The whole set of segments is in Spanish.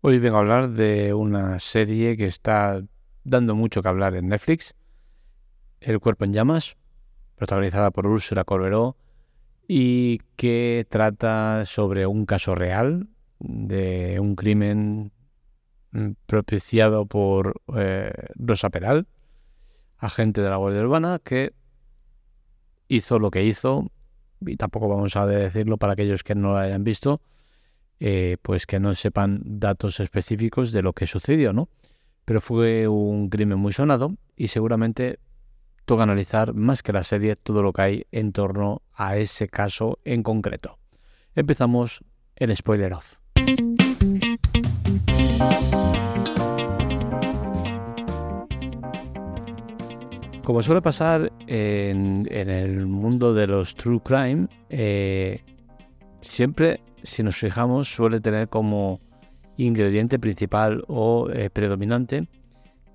Hoy vengo a hablar de una serie que está dando mucho que hablar en Netflix, El cuerpo en llamas, protagonizada por Ursula Corberó y que trata sobre un caso real de un crimen mm, propiciado por eh, Rosa Peral, agente de la Guardia Urbana, que hizo lo que hizo, y tampoco vamos a decirlo para aquellos que no lo hayan visto, eh, pues que no sepan datos específicos de lo que sucedió, ¿no? Pero fue un crimen muy sonado y seguramente toca analizar más que la serie todo lo que hay en torno a ese caso en concreto. Empezamos el spoiler off. Como suele pasar en, el mundo de los true crime, eh, siempre si nos fijamos, suele tener como ingrediente principal o eh, predominante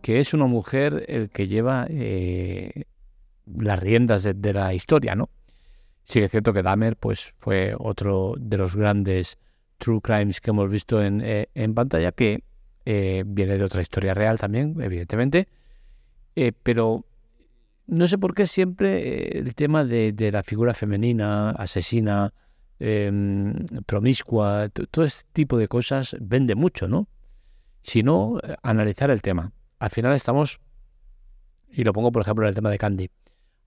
que es una mujer el que lleva eh, las riendas de, la historia, ¿no? Sí es cierto que Dahmer pues, fue otro de los grandes true crimes que hemos visto en, eh, pantalla, que viene de otra historia real también, evidentemente, pero no sé por qué siempre el tema de la figura femenina, asesina, Em, promiscua, todo este tipo de cosas vende mucho, ¿no? Si no, eh, analizar el tema. Al final estamos, y lo pongo por ejemplo en el tema de Candy,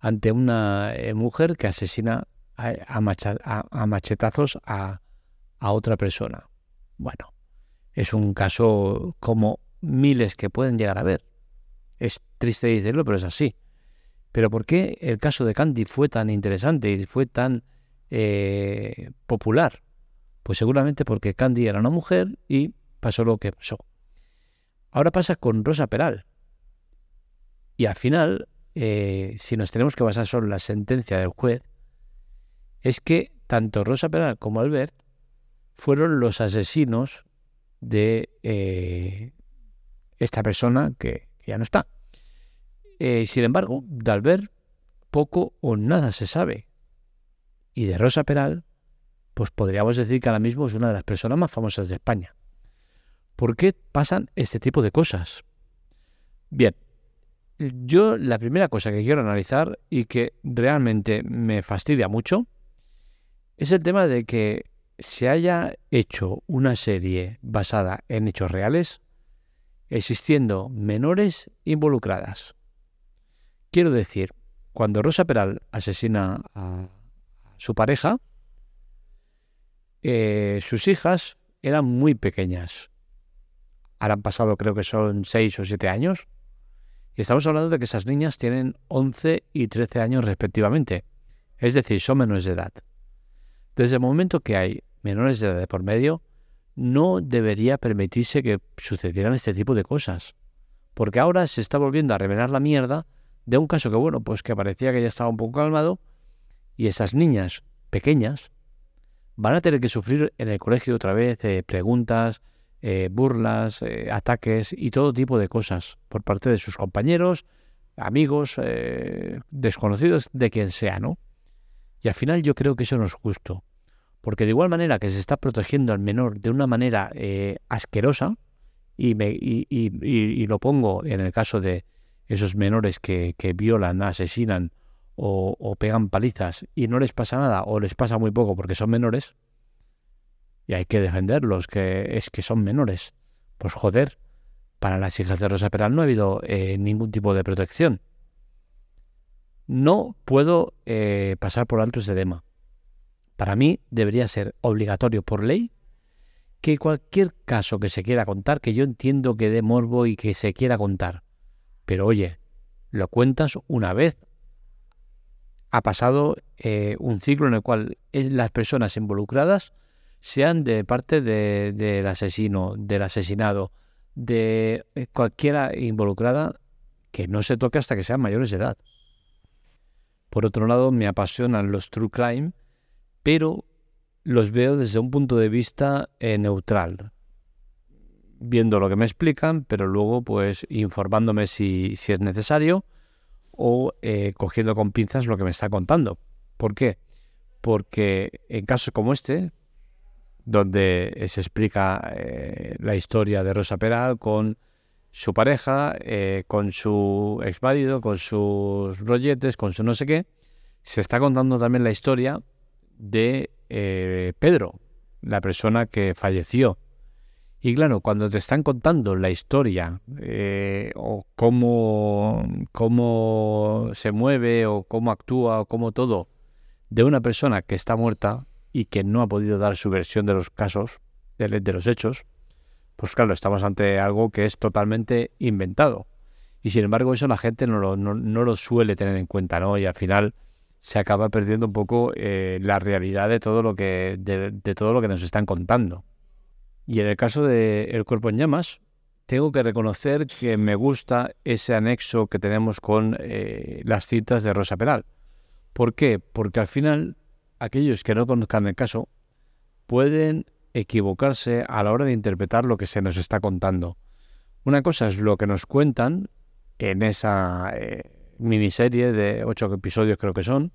ante una eh, mujer que asesina a, machetazos a, a otra persona. Bueno, es un caso como miles que pueden llegar a ver. Es triste decirlo, pero es así. Pero ¿por qué el caso de Candy fue tan interesante y fue tan eh, popular? Pues seguramente porque Candy era una mujer y pasó lo que pasó. Ahora pasa con Rosa Peral. Y al final, eh, si nos tenemos que basar solo en la sentencia del juez, es que tanto Rosa Peral como Albert fueron los asesinos de eh, esta persona que, ya no está. sin embargo, de Albert poco o nada se sabe. Y de Rosa Peral, pues podríamos decir que ahora mismo es una de las personas más famosas de España. ¿Por qué pasan este tipo de cosas? Bien, yo la primera cosa que quiero analizar y que realmente me fastidia mucho es el tema de que se haya hecho una serie basada en hechos reales existiendo menores involucradas. Quiero decir, cuando Rosa Peral asesina a su pareja, eh, sus hijas eran muy pequeñas. Ahora han pasado, creo que son 6 o 7 años. Y estamos hablando de que esas niñas tienen 11 y 13 años respectivamente. Es decir, son menores de edad. Desde el momento que hay menores de edad de por medio, no debería permitirse que sucedieran este tipo de cosas. Porque ahora se está volviendo a revelar la mierda de un caso que, bueno, pues que parecía que ya estaba un poco calmado, y esas niñas pequeñas van a tener que sufrir en el colegio otra vez eh, preguntas, eh, burlas, eh, ataques y todo tipo de cosas por parte de sus compañeros, amigos, desconocidos, de quien sea, ¿no? Y al final yo creo que eso no es justo, porque de igual manera que se está protegiendo al menor de una manera asquerosa, y, me, y, lo pongo en el caso de esos menores que violan, asesinan o, pegan palizas y no les pasa nada o les pasa muy poco porque son menores, y hay que defenderlos, que es que son menores. Pues joder, para las hijas de Rosa Peral no ha habido eh, ningún tipo de protección. No puedo eh, pasar por alto ese tema. Para mí debería ser obligatorio por ley que cualquier caso que se quiera contar, que yo entiendo que dé morbo y que se quiera contar, pero oye, lo cuentas una vez ha pasado eh, un ciclo en el cual las personas involucradas sean de parte del asesino, del asesinado, de cualquiera involucrada, que no se toque hasta que sean mayores de edad. Por otro lado, me apasionan los true crime, pero los veo desde un punto de vista eh, neutral, viendo lo que me explican, pero luego pues informándome si es necesario o eh, cogiendo con pinzas lo que me está contando. ¿Por qué? Porque en casos como este, donde se explica eh, la historia de Rosa Peral con su pareja, eh, con su ex marido, con sus rolletes, con su no sé qué. Se está contando también la historia de Pedro, la persona que falleció. Y claro, cuando te están contando la historia o cómo, cómo se mueve o cómo actúa o cómo todo de una persona que está muerta, y que no ha podido dar su versión de los casos, de, los hechos, pues claro, estamos ante algo que es totalmente inventado. Y sin embargo eso la gente no lo, no, lo suele tener en cuenta, ¿no? Y al final se acaba perdiendo un poco eh, la realidad de todo lo que de, todo lo que nos están contando. Y en el caso de El cuerpo en llamas, tengo que reconocer que me gusta ese anexo que tenemos con eh, las citas de Rosa Peral. ¿Por qué? Porque al final aquellos que no conozcan el caso pueden equivocarse a la hora de interpretar lo que se nos está contando. Una cosa es lo que nos cuentan en esa eh, miniserie de ocho episodios creo que son,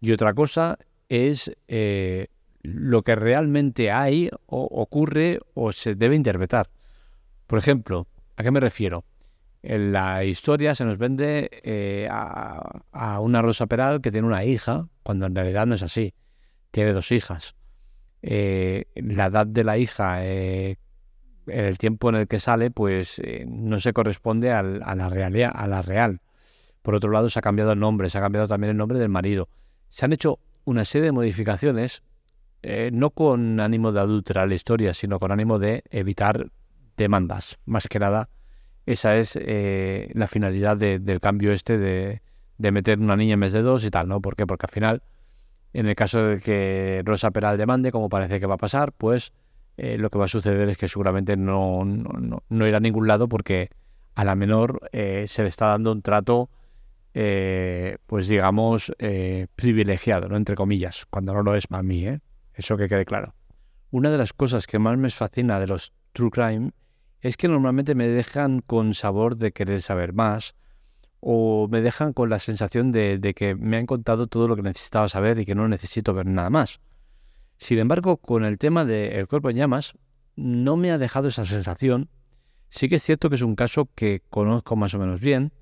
y otra cosa es eh, lo que realmente hay o ocurre o se debe interpretar. Por ejemplo, ¿a qué me refiero? En la historia se nos vende eh, a, una Rosa Peral que tiene una hija, cuando en realidad no es así. Tiene dos hijas. Eh, la edad de la hija eh, en el tiempo en el que sale, pues no se corresponde a, la a la real. Por otro lado, se ha cambiado el nombre, se ha cambiado también el nombre del marido. Se han hecho una serie de modificaciones, no con ánimo de adulterar la historia, sino con ánimo de evitar demandas, más que nada esa es eh, la finalidad del cambio este de, meter una niña en vez de dos y tal, ¿no? ¿Por qué? Porque al final, en el caso de que Rosa Peral demande, como parece que va a pasar, pues eh, lo que va a suceder es que seguramente no, no, irá a ningún lado porque a la menor eh, se le está dando un trato, pues digamos, privilegiado, ¿no? Entre comillas, cuando no lo es para mí, ¿eh? Eso que quede claro. Una de las cosas que más me fascina de los True Crime es que normalmente me dejan con sabor de querer saber más o me dejan con la sensación de, que me han contado todo lo que necesitaba saber y que no necesito ver nada más. Sin embargo, con el tema del cuerpo en llamas, no me ha dejado esa sensación. Sí que es cierto que es un caso que conozco más o menos bien,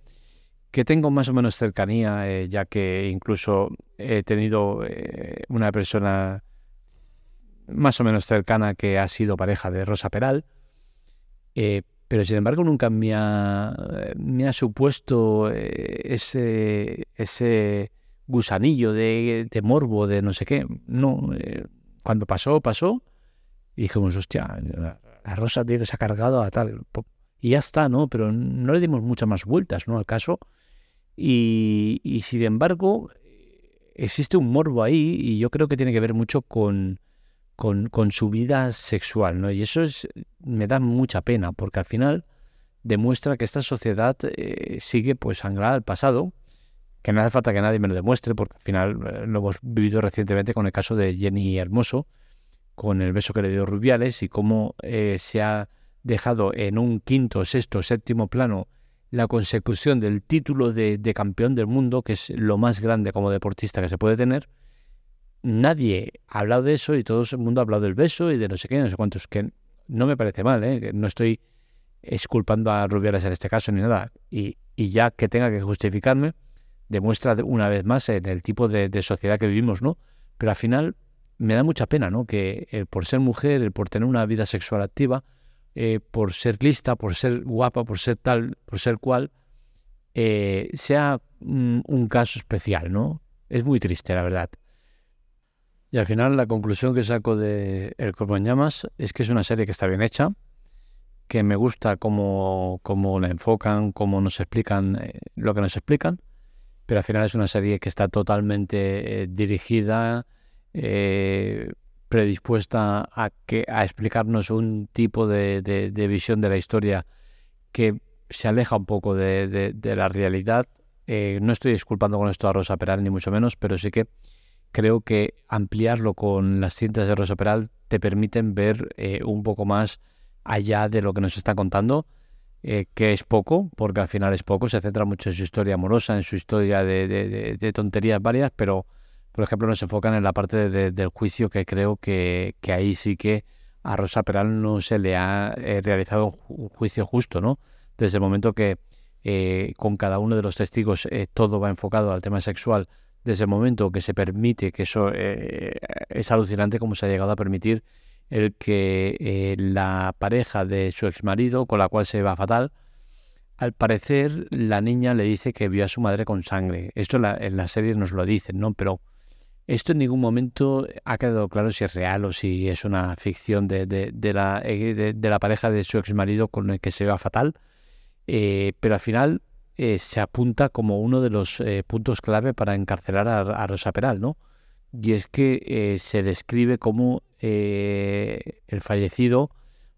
que tengo más o menos cercanía, eh, ya que incluso he tenido eh, una persona más o menos cercana que ha sido pareja de Rosa Peral, eh, pero sin embargo nunca me ha, supuesto eh, ese, gusanillo de, morbo, de no sé qué. No, eh, cuando pasó, pasó. Y dijimos, hostia, la, rosa tiene que se ha cargado a tal. Y ya está, ¿no? Pero no le dimos muchas más vueltas, ¿no? Al caso. Y, y sin embargo, existe un morbo ahí y yo creo que tiene que ver mucho con, con, con, su vida sexual, ¿no? Y eso es, me da mucha pena, porque al final demuestra que esta sociedad eh, sigue pues anclada al pasado, que no hace falta que nadie me lo demuestre, porque al final eh, lo hemos vivido recientemente con el caso de Jenny Hermoso, con el beso que le dio Rubiales y cómo eh, se ha dejado en un quinto, sexto, séptimo plano la consecución del título de campeón del mundo, que es lo más grande como deportista que se puede tener, nadie ha hablado de eso y todo el mundo ha hablado del beso y de no sé qué, no sé cuántos, que no me parece mal, ¿eh? no estoy esculpando a Rubiales en este caso ni nada. Y, ya que tenga que justificarme, demuestra una vez más en el tipo de, sociedad que vivimos, ¿no? Pero al final me da mucha pena, ¿no? Que el por ser mujer, el por tener una vida sexual activa, eh, por ser lista, por ser guapa, por ser tal, por ser cual, eh, sea un caso especial, ¿no? Es muy triste, la verdad. Y al final la conclusión que saco de El Cuerpo en Llamas es que es una serie que está bien hecha, que me gusta cómo, cómo la enfocan, cómo nos explican eh, lo que nos explican, pero al final es una serie que está totalmente eh, dirigida, eh, predispuesta a, que, a explicarnos un tipo de, visión de la historia que se aleja un poco de, la realidad. no estoy disculpando con esto a Rosa Peral, ni mucho menos, pero sí que creo que ampliarlo con las cintas de Rosa Peral te permiten ver eh, un poco más allá de lo que nos está contando, eh, que es poco, porque al final es poco, se centra mucho en su historia amorosa, en su historia de, tonterías varias, pero por ejemplo, no se enfocan en la parte del juicio que creo que, que, ahí sí que a Rosa Peral no se le ha eh, realizado un juicio justo, ¿no? Desde el momento que con cada uno de los testigos todo va enfocado al tema sexual, desde el momento que se permite, que eso es alucinante como se ha llegado a permitir el que la pareja de su exmarido, con la cual se va fatal, al parecer la niña le dice que vio a su madre con sangre. Esto en la, en la serie nos lo dicen, ¿no? Pero esto en ningún momento ha quedado claro si es real o si es una ficción de, de, la, eh, de, la, pareja de su ex marido con el que se va fatal. Eh, pero al final eh, se apunta como uno de los puntos clave para encarcelar a, Rosa Peral, ¿no? Y es que se describe como el fallecido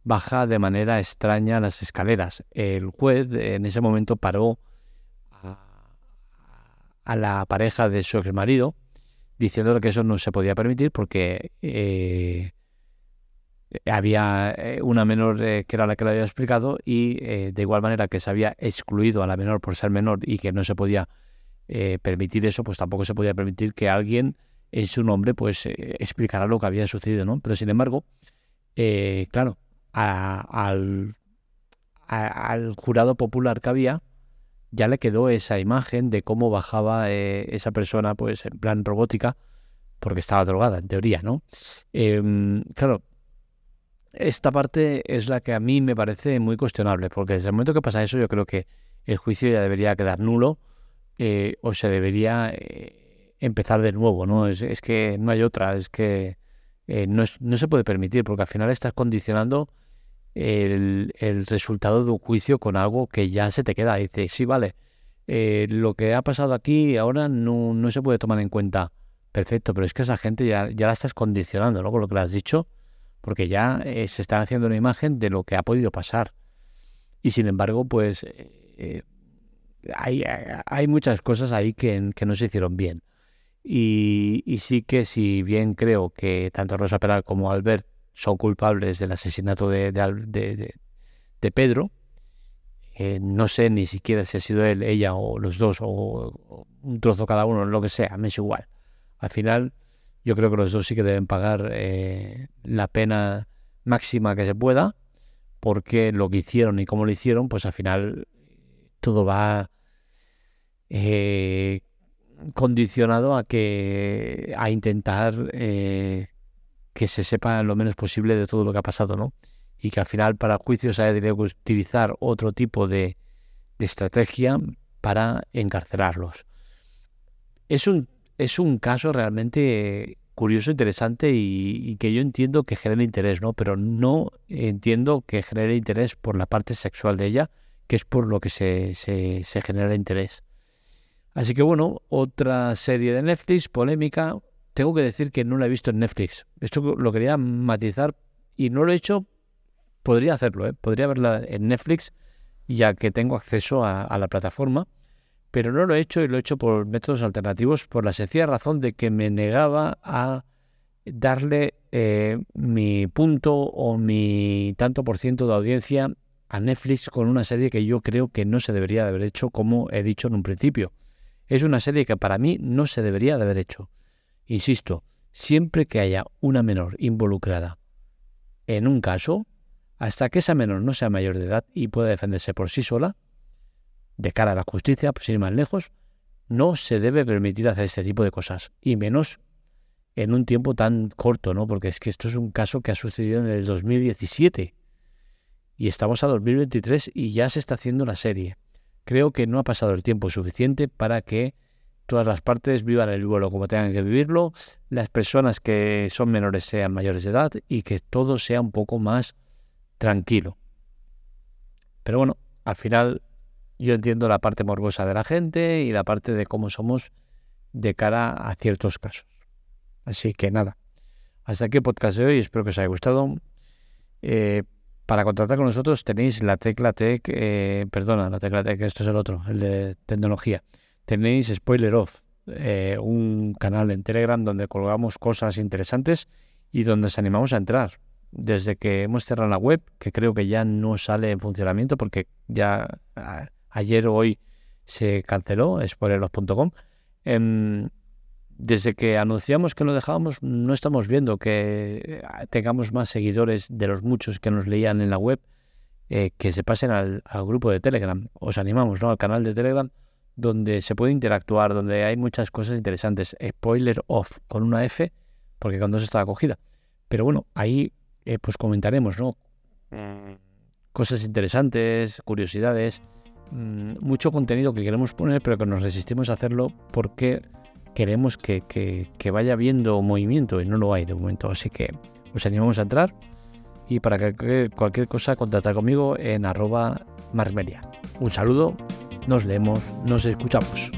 baja de manera extraña las escaleras. El juez en ese momento paró a, la pareja de su ex marido diciendo que eso no se podía permitir porque eh, había eh, una menor eh, que era la que lo había explicado y de igual manera que se había excluido a la menor por ser menor y que no se podía permitir eso, pues tampoco se podía permitir que alguien en su nombre pues explicara lo que había sucedido, ¿no? Pero sin embargo, claro, al, al jurado popular que había, ya le quedó esa imagen de cómo bajaba eh, esa persona, pues en plan robótica, porque estaba drogada, en teoría, ¿no? Em, claro, esta parte es la que a mí me parece muy cuestionable, porque desde el momento que pasa eso, yo creo que el juicio ya debería quedar nulo eh, o se debería eh, empezar de nuevo, ¿no? Es, que no hay otra, es que no, no se puede permitir, porque al final estás condicionando el, resultado de un juicio con algo que ya se te queda. Dices, sí, vale, eh, lo que ha pasado aquí ahora no, no, se puede tomar en cuenta. Perfecto, pero es que esa gente ya, ya la estás condicionando, ¿no? Con lo que le has dicho, porque ya eh, se están haciendo una imagen de lo que ha podido pasar. Y sin embargo, pues eh, hay, hay, muchas cosas ahí que, no se hicieron bien. Y, sí que si bien creo que tanto Rosa Peral como Albert son culpables del asesinato de, Pedro. Eh, no sé ni siquiera si ha sido él, ella o los dos, o, un trozo cada uno, lo que sea, me es igual. Al final, yo creo que los dos sí que deben pagar eh, la pena máxima que se pueda, porque lo que hicieron y cómo lo hicieron, pues al final todo va eh, condicionado a que a intentar que se sepa lo menos posible de todo lo que ha pasado, ¿no? Y que al final para el juicio se haya tenido que utilizar otro tipo de, estrategia para encarcelarlos. Es un, es un caso realmente curioso, interesante y, que yo entiendo que genera interés, ¿no? Pero no entiendo que genere interés por la parte sexual de ella, que es por lo que se, se, se genera interés. Así que bueno, otra serie de Netflix, polémica, tengo que decir que no la he visto en Netflix. Esto lo quería matizar y no lo he hecho. Podría hacerlo, ¿eh? podría verla en Netflix ya que tengo acceso a, la plataforma, pero no lo he hecho y lo he hecho por métodos alternativos por la sencilla razón de que me negaba a darle eh, mi punto o mi tanto por ciento de audiencia a Netflix con una serie que yo creo que no se debería de haber hecho como he dicho en un principio. Es una serie que para mí no se debería de haber hecho. Insisto, siempre que haya una menor involucrada en un caso, hasta que esa menor no sea mayor de edad y pueda defenderse por sí sola, de cara a la justicia, pues ir más lejos, no se debe permitir hacer este tipo de cosas, y menos en un tiempo tan corto, ¿no? Porque es que esto es un caso que ha sucedido en el 2017 y estamos a 2023 y ya se está haciendo la serie. Creo que no ha pasado el tiempo suficiente para que todas las partes vivan el vuelo como tengan que vivirlo, las personas que son menores sean mayores de edad y que todo sea un poco más tranquilo. Pero bueno, al final yo entiendo la parte morbosa de la gente y la parte de cómo somos de cara a ciertos casos. Así que nada, hasta aquí el podcast de hoy, espero que os haya gustado. Eh, para contactar con nosotros tenéis la tecla tech, eh, perdona, la tecla tech, esto es el otro, el de tecnología tenéis Spoiler Off, eh, un canal en Telegram donde colgamos cosas interesantes y donde os animamos a entrar. Desde que hemos cerrado la web, que creo que ya no sale en funcionamiento porque ya ayer o hoy se canceló, spoileroff.com, em, desde que anunciamos que lo dejábamos, no estamos viendo que eh, tengamos más seguidores de los muchos que nos leían en la web eh, que se pasen al, grupo de Telegram. Os animamos ¿no? al canal de Telegram donde se puede interactuar, donde hay muchas cosas interesantes. Spoiler off con una F, porque cuando se está acogida. Pero bueno, ahí eh, pues comentaremos, ¿no? Cosas interesantes, curiosidades, mm, mucho contenido que queremos poner, pero que nos resistimos a hacerlo porque queremos que, que, vaya viendo movimiento y no lo hay de momento. Así que os animamos a entrar y para cualquier cosa contactar conmigo en arroba marmeria. Un saludo, nos leemos, nos escuchamos.